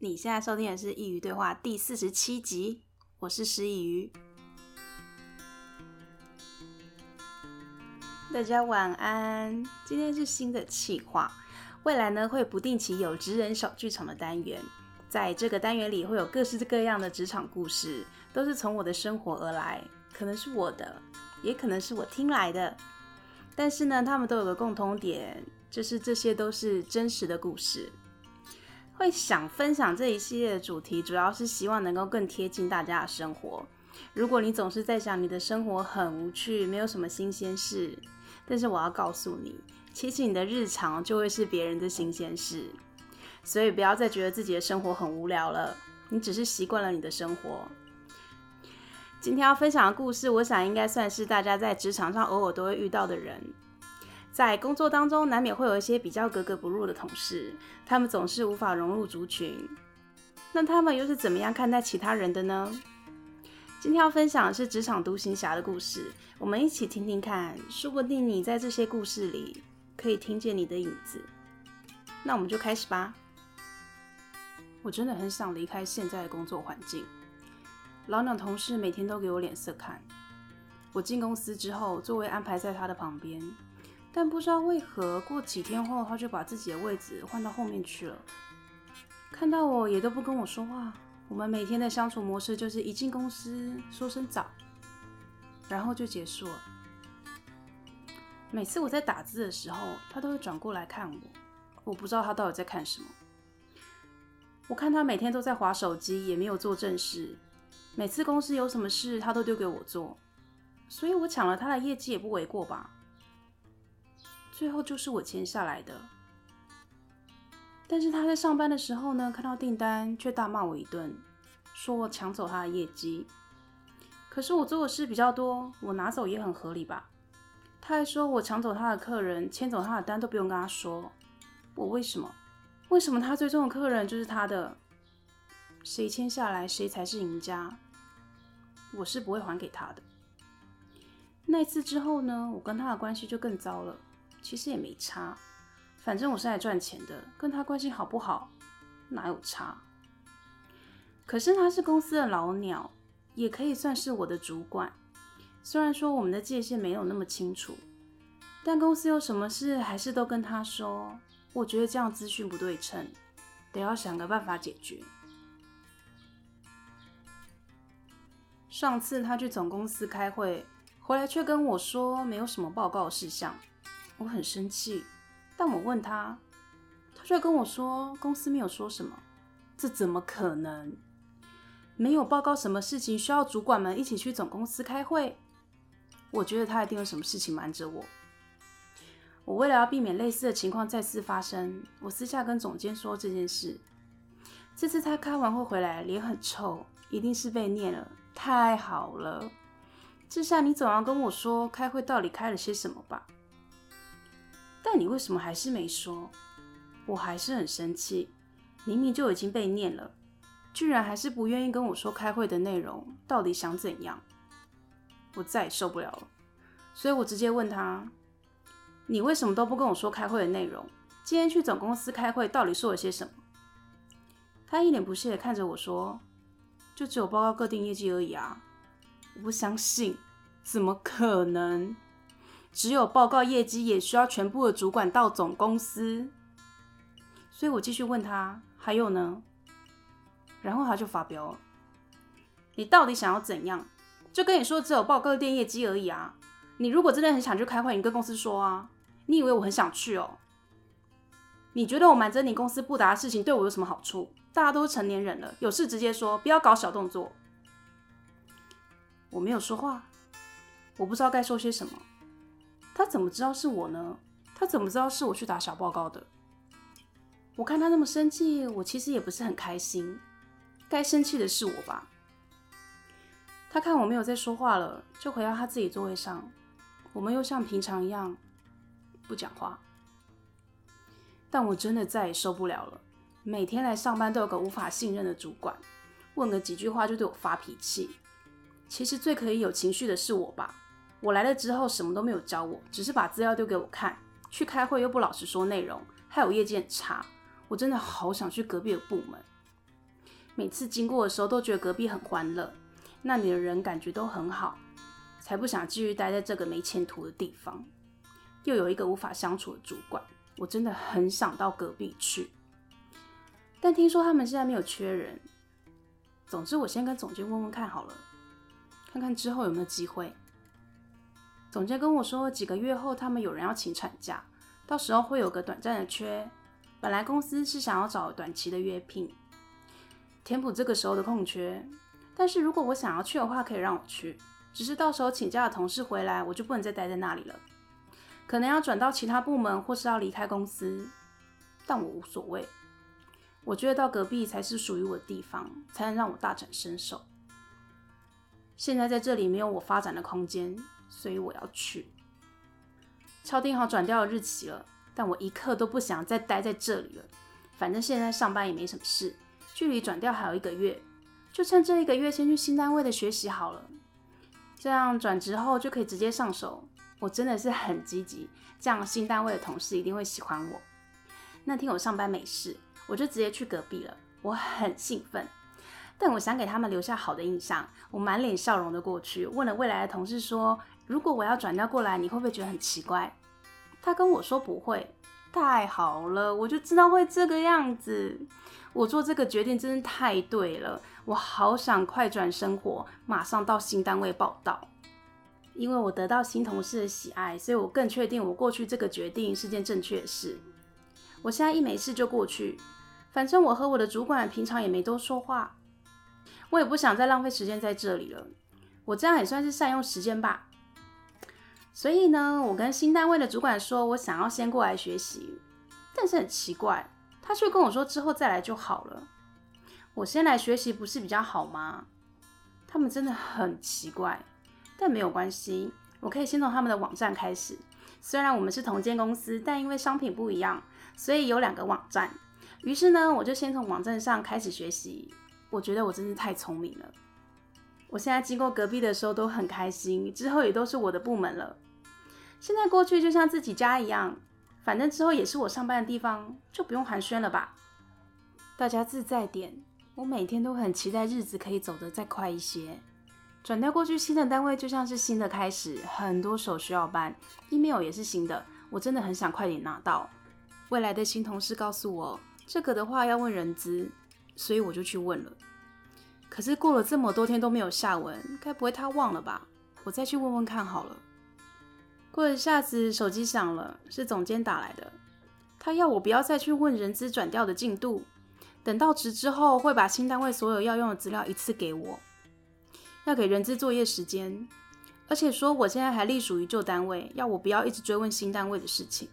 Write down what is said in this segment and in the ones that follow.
你现在收听的是《佾萮对话》第四十七集，我是师佾萮。大家晚安。今天是新的企划，未来呢会不定期有职人小剧场的单元，在这个单元里会有各式各样的职场故事，都是从我的生活而来，可能是我的，也可能是我听来的，但是呢，他们都有个共通点，就是这些都是真实的故事。会想分享这一系列的主题，主要是希望能够更贴近大家的生活。如果你总是在想你的生活很无趣，没有什么新鲜事，但是我要告诉你，其实你的日常就会是别人的新鲜事。所以不要再觉得自己的生活很无聊了，你只是习惯了你的生活。今天要分享的故事，我想应该算是大家在职场上偶尔都会遇到的人。在工作当中，难免会有一些比较格格不入的同事，他们总是无法融入族群。那他们又是怎么样看待其他人的呢？今天要分享的是职场独行侠的故事，我们一起听听看，说不定你在这些故事里可以听见你的影子。那我们就开始吧。我真的很想离开现在的工作环境，老鸟同事每天都给我脸色看。我进公司之后，座位安排在他的旁边。但不知道为何，过几天后，他就把自己的位置换到后面去了。看到我也都不跟我说话。我们每天的相处模式就是一进公司说声早，然后就结束了。每次我在打字的时候，他都会转过来看我。我不知道他到底在看什么。我看他每天都在划手机，也没有做正事。每次公司有什么事，他都丢给我做，所以我抢了他的业绩也不为过吧。最后就是我签下来的，但是他在上班的时候呢，看到订单却大骂我一顿，说我抢走他的业绩。可是我做的事比较多，我拿走也很合理吧？他还说我抢走他的客人，签走他的单都不用跟他说。我为什么？为什么他最终的客人就是他的？谁签下来谁才是赢家？我是不会还给他的。那次之后呢，我跟他的关系就更糟了。其实也没差，反正我是来赚钱的，跟他关系好不好，哪有差？可是他是公司的老鸟，也可以算是我的主管。虽然说我们的界限没有那么清楚，但公司有什么事还是都跟他说。我觉得这样资讯不对称，得要想个办法解决。上次他去总公司开会，回来却跟我说没有什么报告事项。我很生气，但我问他，他却跟我说公司没有说什么，这怎么可能？没有报告什么事情需要主管们一起去总公司开会？我觉得他一定有什么事情瞒着我。我为了要避免类似的情况再次发生，我私下跟总监说这件事。这次他开完会回来，脸很臭，一定是被念了。太好了，这下你总要跟我说开会到底开了些什么吧？但你为什么还是没说？我还是很生气，明明就已经被念了，居然还是不愿意跟我说开会的内容，到底想怎样？我再也受不了了，所以我直接问他：你为什么都不跟我说开会的内容？今天去总公司开会到底说了些什么？他一脸不屑的看着我说：就只有报告各定业绩而已啊！我不相信，怎么可能？只有报告业绩，也需要全部的主管到总公司，所以我继续问他还有呢，然后他就发飙了。你到底想要怎样？就跟你说只有报告店业绩而已啊！你如果真的很想去开会，你跟公司说啊！你以为我很想去哦？你觉得我瞒着你公司不达的事情对我有什么好处？大家都是成年人了，有事直接说，不要搞小动作。我没有说话，我不知道该说些什么。他怎么知道是我呢？他怎么知道是我去打小报告的？我看他那么生气，我其实也不是很开心。该生气的是我吧？他看我没有再说话了，就回到他自己座位上。我们又像平常一样不讲话。但我真的再也受不了了。每天来上班都有个无法信任的主管，问个几句话就对我发脾气。其实最可以有情绪的是我吧？我来了之后，什么都没有教我，只是把资料丢给我看。去开会又不老实说内容，还有业绩很差。我真的好想去隔壁的部门。每次经过的时候都觉得隔壁很欢乐，那里的人感觉都很好，才不想继续待在这个没前途的地方。又有一个无法相处的主管，我真的很想到隔壁去。但听说他们现在没有缺人。总之，我先跟总监问问看好了，看看之后有没有机会。总监跟我说，几个月后他们有人要请产假，到时候会有个短暂的缺。本来公司是想要找短期的约聘，填补这个时候的空缺。但是如果我想要去的话，可以让我去。只是到时候请假的同事回来，我就不能再待在那里了，可能要转到其他部门，或是要离开公司。但我无所谓。我觉得到隔壁才是属于我的地方，才能让我大展身手。现在在这里没有我发展的空间，所以我要去。敲定好转调的日期了，但我一刻都不想再待在这里了。反正现在上班也没什么事，距离转调还有一个月，就趁这一个月先去新单位的学习好了。这样转职后就可以直接上手。我真的是很积极，这样新单位的同事一定会喜欢我。那天我上班没事。我就直接去隔壁了，我很兴奋，但我想给他们留下好的印象，我满脸笑容的过去，问了未来的同事说：“如果我要转调过来，你会不会觉得很奇怪？”他跟我说不会，太好了，我就知道会这个样子。我做这个决定真的太对了，我好想快转生活，马上到新单位报到。因为我得到新同事的喜爱，所以我更确定我过去这个决定是件正确的事。我现在一没事就过去。反正我和我的主管平常也没多说话，我也不想再浪费时间在这里了。我这样也算是善用时间吧。所以呢，我跟新单位的主管说，我想要先过来学习，但是很奇怪，他却跟我说之后再来就好了。我先来学习不是比较好吗？他们真的很奇怪，但没有关系，我可以先从他们的网站开始。虽然我们是同间公司，但因为商品不一样，所以有两个网站。于是呢，我就先从网站上开始学习。我觉得我真是太聪明了。我现在经过隔壁的时候都很开心，之后也都是我的部门了。现在过去就像自己家一样，反正之后也是我上班的地方，就不用寒暄了吧。大家自在点，我每天都很期待日子可以走得再快一些。转调过去新的单位就像是新的开始，很多手需要办，email 也是新的，我真的很想快点拿到。未来的新同事告诉我。这个的话要问人资，所以我就去问了。可是过了这么多天都没有下文，该不会他忘了吧？我再去问问看好了。过一下子，手机响了，是总监打来的。他要我不要再去问人资转调的进度，等到职之后会把新单位所有要用的资料一次给我，要给人资作业时间，而且说我现在还隶属于旧单位，要我不要一直追问新单位的事情。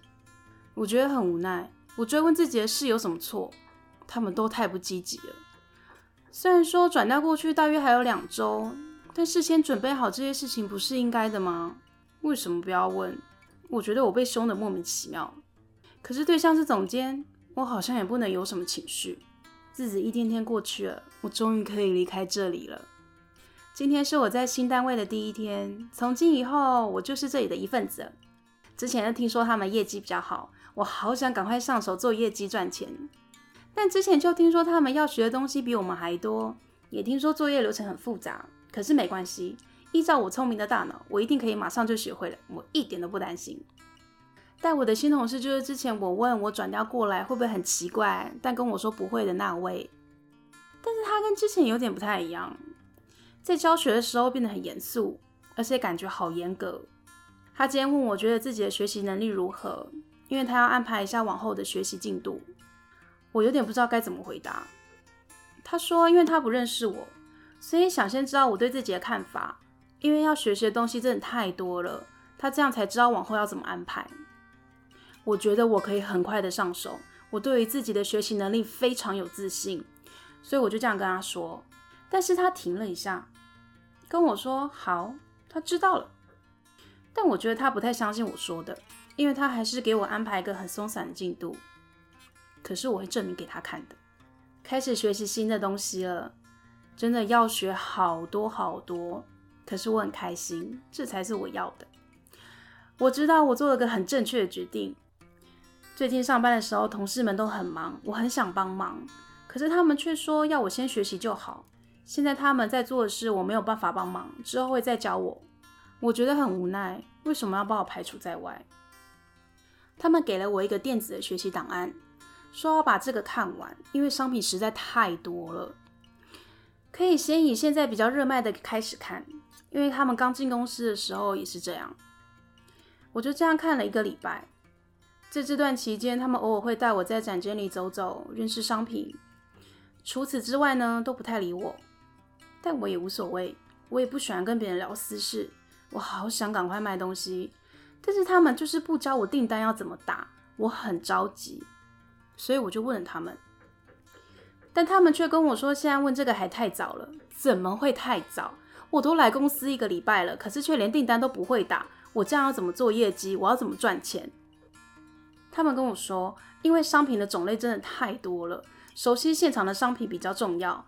我觉得很无奈。我追问自己的事有什么错？他们都太不积极了。虽然说转调过去大约还有两周，但事先准备好这些事情不是应该的吗？为什么不要问？我觉得我被凶得莫名其妙。可是对象是总监，我好像也不能有什么情绪。日子一天天过去了，我终于可以离开这里了。今天是我在新单位的第一天，从今以后我就是这里的一份子。之前就听说他们业绩比较好。我好想赶快上手做业绩赚钱，但之前就听说他们要学的东西比我们还多，也听说作业流程很复杂。可是没关系，依照我聪明的大脑，我一定可以马上就学会了，我一点都不担心。带我的新同事就是之前我问我转调过来会不会很奇怪，但跟我说不会的那位。但是他跟之前有点不太一样，在教学的时候变得很严肃，而且感觉好严格。他今天问我觉得自己的学习能力如何？因为他要安排一下往后的学习进度，我有点不知道该怎么回答。他说，因为他不认识我，所以想先知道我对自己的看法。因为要学习的东西真的太多了，他这样才知道往后要怎么安排。我觉得我可以很快的上手，我对于自己的学习能力非常有自信，所以我就这样跟他说。但是他停了一下，跟我说：“好，他知道了。”但我觉得他不太相信我说的。因为他还是给我安排一个很松散的进度，可是我会证明给他看的。开始学习新的东西了，真的要学好多好多，可是我很开心，这才是我要的。我知道我做了个很正确的决定。最近上班的时候，同事们都很忙，我很想帮忙，可是他们却说要我先学习就好。现在他们在做的事，我没有办法帮忙，之后会再教我。我觉得很无奈，为什么要把我排除在外？他们给了我一个电子的学习档案，说要把这个看完，因为商品实在太多了。可以先以现在比较热卖的开始看，因为他们刚进公司的时候也是这样。我就这样看了一个礼拜，在这段期间，他们偶尔会带我在展间里走走，认识商品。除此之外呢，都不太理我。但我也无所谓，我也不喜欢跟别人聊私事。我好想赶快卖东西，但是他们就是不教我订单要怎么打，我很着急，所以我就问了他们，但他们却跟我说，现在问这个还太早了。怎么会太早？我都来公司一个礼拜了，可是却连订单都不会打，我这样要怎么做业绩？我要怎么赚钱？他们跟我说，因为商品的种类真的太多了，熟悉现场的商品比较重要。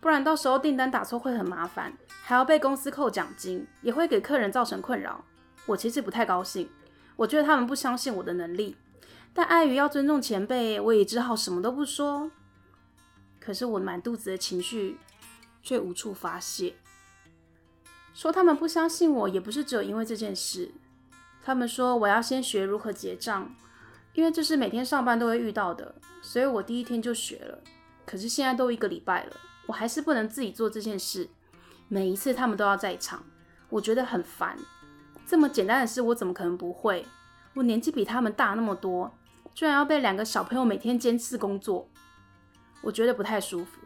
不然到时候订单打错会很麻烦，还要被公司扣奖金，也会给客人造成困扰。我其实不太高兴，我觉得他们不相信我的能力，但碍于要尊重前辈，我也只好什么都不说。可是我满肚子的情绪却无处发泄。说他们不相信我，也不是只有因为这件事。他们说我要先学如何结账，因为这是每天上班都会遇到的，所以我第一天就学了。可是现在都一个礼拜了。我还是不能自己做这件事，每一次他们都要在场，我觉得很烦。这么简单的事，我怎么可能不会？我年纪比他们大那么多，居然要被两个小朋友每天监视工作，我觉得不太舒服。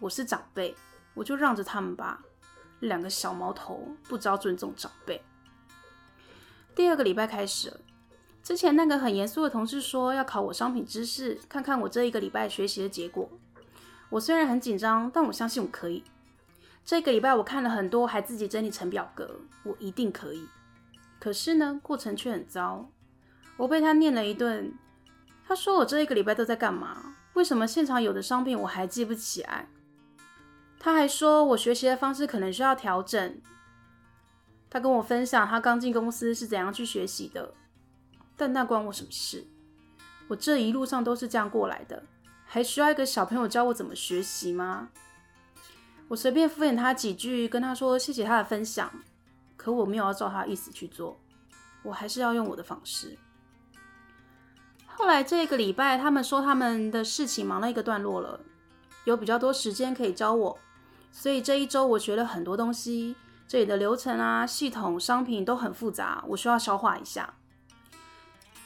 我是长辈，我就让着他们吧。两个小毛头不知道尊重长辈。第二个礼拜开始了，之前那个很严肃的同事说要考我商品知识，看看我这一个礼拜学习的结果。我虽然很紧张，但我相信我可以。这个礼拜我看了很多，还自己整理成表格，我一定可以。可是呢，过程却很糟。我被他念了一顿。他说我这一个礼拜都在干嘛？为什么现场有的商品我还记不起来？他还说我学习的方式可能需要调整。他跟我分享他刚进公司是怎样去学习的，但那关我什么事？我这一路上都是这样过来的。还需要一个小朋友教我怎么学习吗？我随便敷衍他几句，跟他说谢谢他的分享，可我没有要照他的意思去做，我还是要用我的方式。后来这个礼拜，他们说他们的事情忙了一个段落了，有比较多时间可以教我，所以这一周我学了很多东西，这里的流程啊、系统、商品都很复杂，我需要消化一下。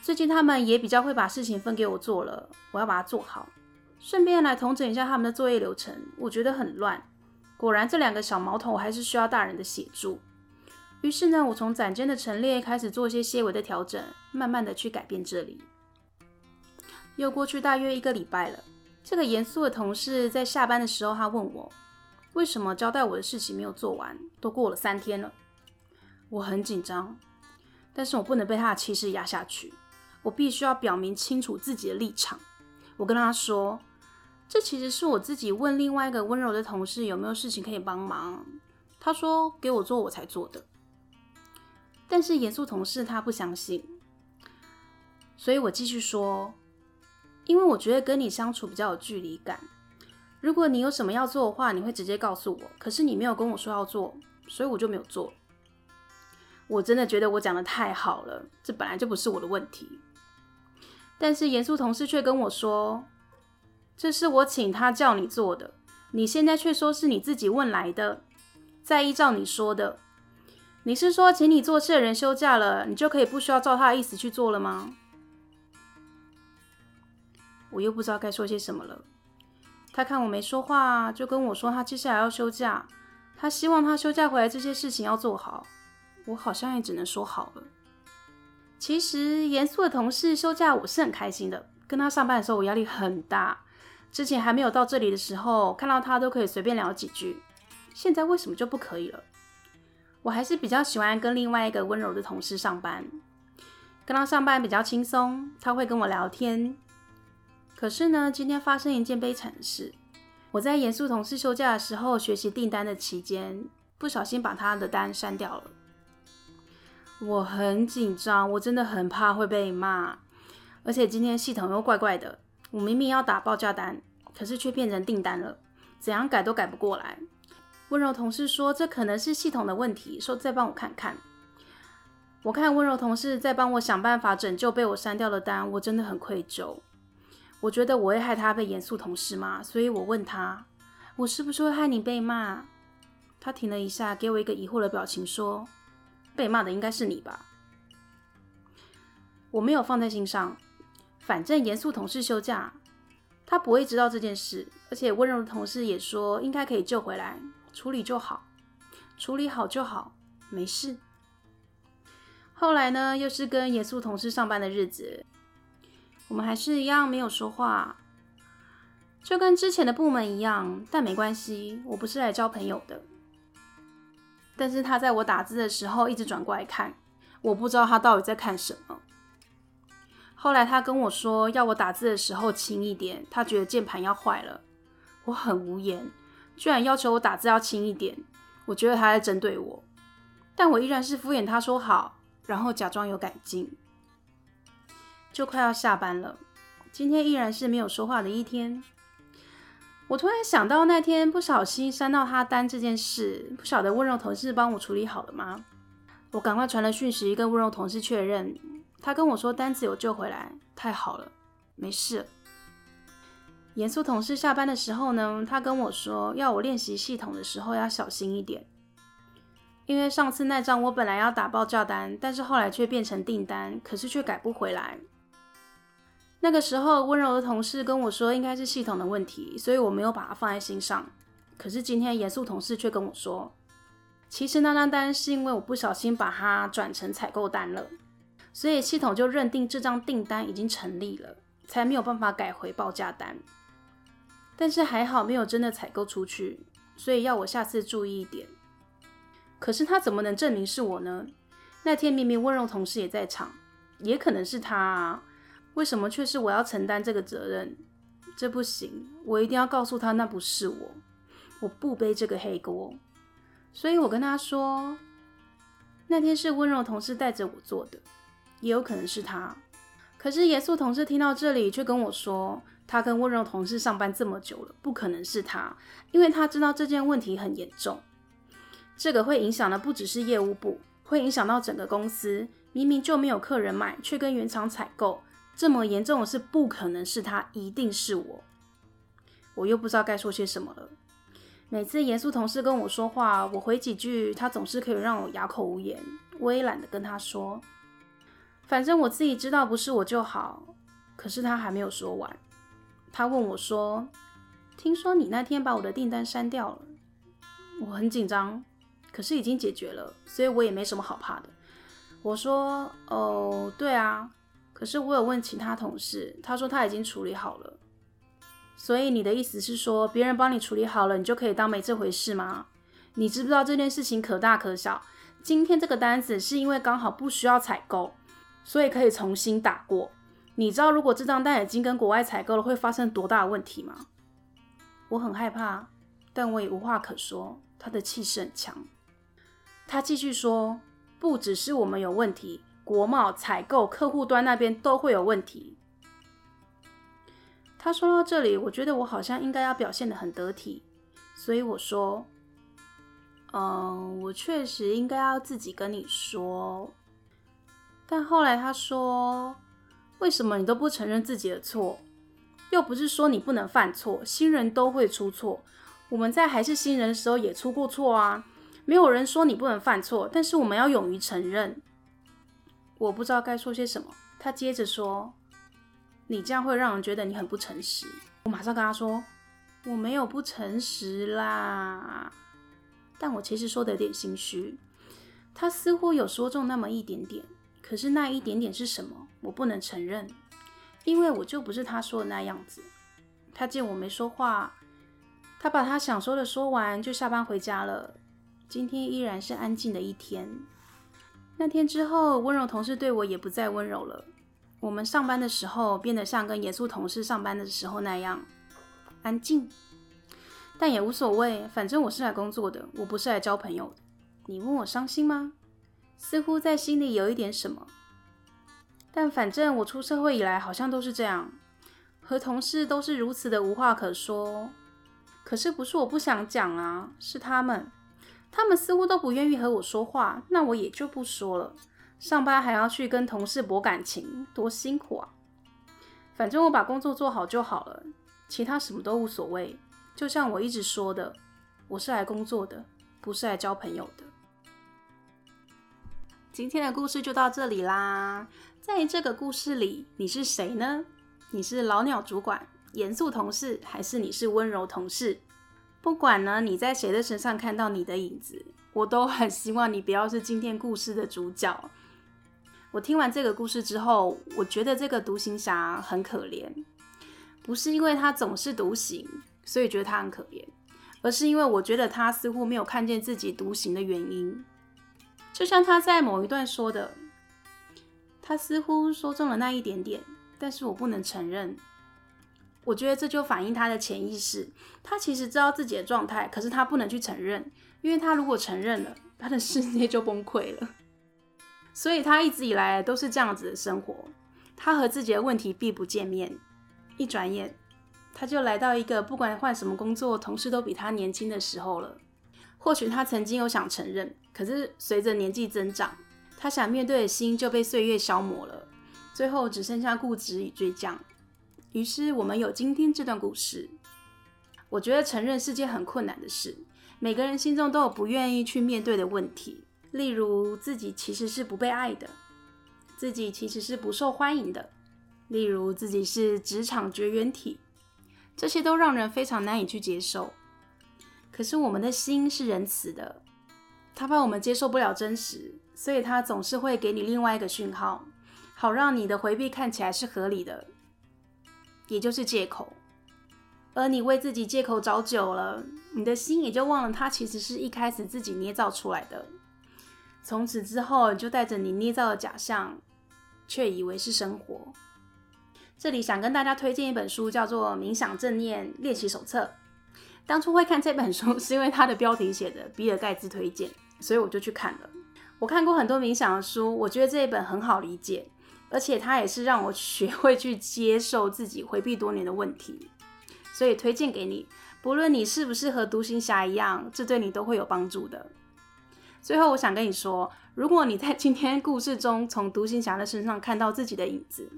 最近他们也比较会把事情分给我做了，我要把它做好。顺便来统整一下他们的作业流程，我觉得很乱。果然，这两个小毛头还是需要大人的协助。于是呢，我从展间的陈列开始做一些些微的调整，慢慢的去改变这里。又过去大约一个礼拜了，这个严肃的同事在下班的时候，他问我为什么交代我的事情没有做完，都过了三天了。我很紧张，但是我不能被他的气势压下去，我必须要表明清楚自己的立场。我跟他说。这其实是我自己问另外一个温柔的同事有没有事情可以帮忙，他说给我做我才做的。但是严肃同事他不相信，所以我继续说，因为我觉得跟你相处比较有距离感。如果你有什么要做的话，你会直接告诉我。可是你没有跟我说要做，所以我就没有做。我真的觉得我讲得太好了，这本来就不是我的问题。但是严肃同事却跟我说。这是我请他叫你做的，你现在却说是你自己问来的。再依照你说的，你是说请你做事的人休假了，你就可以不需要照他的意思去做了吗？我又不知道该说些什么了。他看我没说话，就跟我说他接下来要休假，他希望他休假回来这些事情要做好。我好像也只能说好了。其实严肃的同事休假，我是很开心的。跟他上班的时候，我压力很大。之前还没有到这里的时候，看到他都可以随便聊几句。现在为什么就不可以了？我还是比较喜欢跟另外一个温柔的同事上班，跟他上班比较轻松，他会跟我聊天。可是呢，今天发生一件悲惨的事。我在严肃同事休假的时候学习订单的期间，不小心把他的单删掉了。我很紧张，我真的很怕会被骂，而且今天系统又怪怪的。我明明要打报价单，可是却变成订单了，怎样改都改不过来。温柔同事说，这可能是系统的问题，说再帮我看看。我看温柔同事在帮我想办法拯救被我删掉的单，我真的很愧疚。我觉得我会害他被严肃同事骂，所以我问他，我是不是会害你被骂？他停了一下，给我一个疑惑的表情，说，被骂的应该是你吧？我没有放在心上，反正严肃同事休假，他不会知道这件事，而且温柔的同事也说应该可以救回来，处理就好，处理好就好，没事。后来呢，又是跟严肃同事上班的日子，我们还是一样没有说话，就跟之前的部门一样。但没关系，我不是来交朋友的。但是他在我打字的时候一直转过来看，我不知道他到底在看什么。后来他跟我说要我打字的时候轻一点，他觉得键盘要坏了。我很无言，居然要求我打字要轻一点，我觉得他在针对我，但我依然是敷衍他说好。然后假装有改进，就快要下班了。今天依然是没有说话的一天。我突然想到那天不小心删到他单这件事，不晓得温柔同事帮我处理好了吗？我赶快传了讯息跟温柔同事确认，他跟我说单子有救回来，太好了，没事。严肃同事下班的时候呢，他跟我说要我练习系统的时候要小心一点。因为上次那张我本来要打报价单，但是后来却变成订单，可是却改不回来。那个时候温柔的同事跟我说应该是系统的问题，所以我没有把它放在心上。可是今天严肃同事却跟我说，其实那张单是因为我不小心把它转成采购单了，所以系统就认定这张订单已经成立了，才没有办法改回报价单。但是还好没有真的采购出去，所以要我下次注意一点。可是他怎么能证明是我呢？那天明明温柔同事也在场，也可能是他，为什么却是我要承担这个责任？这不行，我一定要告诉他那不是我，我不背这个黑锅。所以我跟他说，那天是温柔同事带着我做的，也有可能是他。可是严肃同事听到这里，却跟我说，他跟温柔同事上班这么久了，不可能是他，因为他知道这件问题很严重。这个会影响的不只是业务部，会影响到整个公司。明明就没有客人买，却跟原厂采购，这么严重的事不可能是他，一定是我。我又不知道该说些什么了。每次严肃同事跟我说话，我回几句，他总是可以让我哑口无言。我也懒得跟他说，反正我自己知道不是我就好。可是他还没有说完，他问我说：“听说你那天把我的订单删掉了？”我很紧张。可是已经解决了，所以我也没什么好怕的。我说：“哦，对啊。”可是我有问其他同事，他说他已经处理好了。所以你的意思是说，别人帮你处理好了，你就可以当没这回事吗？你知不知道这件事情可大可小？今天这个单子是因为刚好不需要采购，所以可以重新打过。你知道如果这张单已经跟国外采购了，会发生多大的问题吗？我很害怕，但我也无话可说。他的气势很强。他继续说：“不只是我们有问题，国贸、采购、客户端那边都会有问题。”他说到这里，我觉得我好像应该要表现得很得体，所以我说：“嗯，我确实应该要自己跟你说。”但后来他说：“为什么你都不承认自己的错？又不是说你不能犯错，新人都会出错。我们在还是新人的时候也出过错啊。”没有人说你不能犯错，但是我们要勇于承认。我不知道该说些什么。他接着说：“你这样会让人觉得你很不诚实。”我马上跟他说：“我没有不诚实啦。”但我其实说的有点心虚。他似乎有说中那么一点点，可是那一点点是什么？我不能承认，因为我就不是他说的那样子。他见我没说话，他把他想说的说完，就下班回家了。今天依然是安静的一天。那天之后，温柔同事对我也不再温柔了。我们上班的时候变得像跟严肃同事上班的时候那样安静，但也无所谓，反正我是来工作的，我不是来交朋友的。你问我伤心吗？似乎在心里有一点什么，但反正我出社会以来好像都是这样，和同事都是如此的无话可说。可是不是我不想讲啊，是他们，他们似乎都不愿意和我说话，那我也就不说了。上班还要去跟同事博感情，多辛苦啊！反正我把工作做好就好了，其他什么都无所谓。就像我一直说的，我是来工作的，不是来交朋友的。今天的故事就到这里啦。在这个故事里，你是谁呢？你是老鸟主管、严肃同事，还是你是温柔同事？不管呢，你在谁的身上看到你的影子，我都很希望你不要是今天故事的主角。我听完这个故事之后，我觉得这个独行侠很可怜，不是因为他总是独行，所以觉得他很可怜，而是因为我觉得他似乎没有看见自己独行的原因。就像他在某一段说的，他似乎说中了那一点点，但是我不能承认。我觉得这就反映他的潜意识，他其实知道自己的状态，可是他不能去承认，因为他如果承认了，他的世界就崩溃了。所以他一直以来都是这样子的生活，他和自己的问题避不见面，一转眼他就来到一个不管换什么工作，同事都比他年轻的时候了。或许他曾经有想承认，可是随着年纪增长，他想面对的心就被岁月消磨了，最后只剩下固执与倔强。于是我们有今天这段故事。我觉得承认是件很困难的事，每个人心中都有不愿意去面对的问题。例如，自己其实是不被爱的，自己其实是不受欢迎的；例如，自己是职场绝缘体，这些都让人非常难以去接受。可是，我们的心是仁慈的，他怕我们接受不了真实，所以他总是会给你另外一个讯号，好让你的回避看起来是合理的，也就是借口。而你为自己借口找久了，你的心也就忘了，他其实是一开始自己捏造出来的。从此之后，你就带着你捏造的假象，却以为是生活。这里想跟大家推荐一本书，叫做《冥想正念练习手册》。当初会看这本书，是因为它的标题写的比尔盖茨推荐，所以我就去看了。我看过很多冥想的书，我觉得这一本很好理解，而且它也是让我学会去接受自己回避多年的问题，所以推荐给你。不论你是不是和独行侠一样，这对你都会有帮助的。最后，我想跟你说，如果你在今天故事中从独行侠的身上看到自己的影子，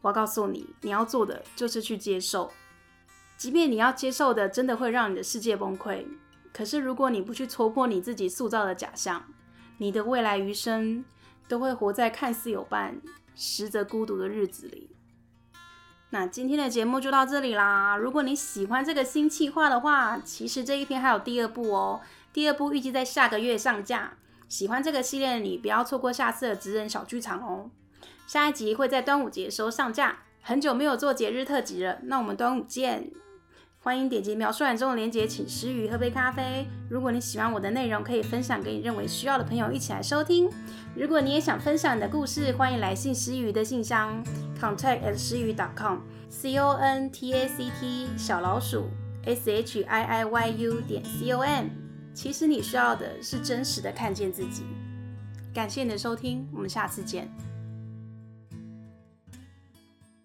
我要告诉你，你要做的就是去接受，即便你要接受的真的会让你的世界崩溃。可是，如果你不去戳破你自己塑造的假象，你的未来余生都会活在看似有伴，实则孤独的日子里。那今天的节目就到这里啦。如果你喜欢这个新企划的话，其实这一篇还有第二部哦。第二部预计在下个月上架，喜欢这个系列的你不要错过下次的职人小剧场哦。下一集会在端午节的时候上架，很久没有做节日特辑了，那我们端午见！欢迎点击描述栏中的链接，请师佾喝杯咖啡。如果你喜欢我的内容，可以分享给你认为需要的朋友一起来收听。如果你也想分享你的故事，欢迎来信师佾的信箱，contact at 师佾 dot com，c o n t a c t 小老鼠 s h i i y u 点 c o m。其实你需要的是真实的看见自己。感谢你的收听，我们下次见。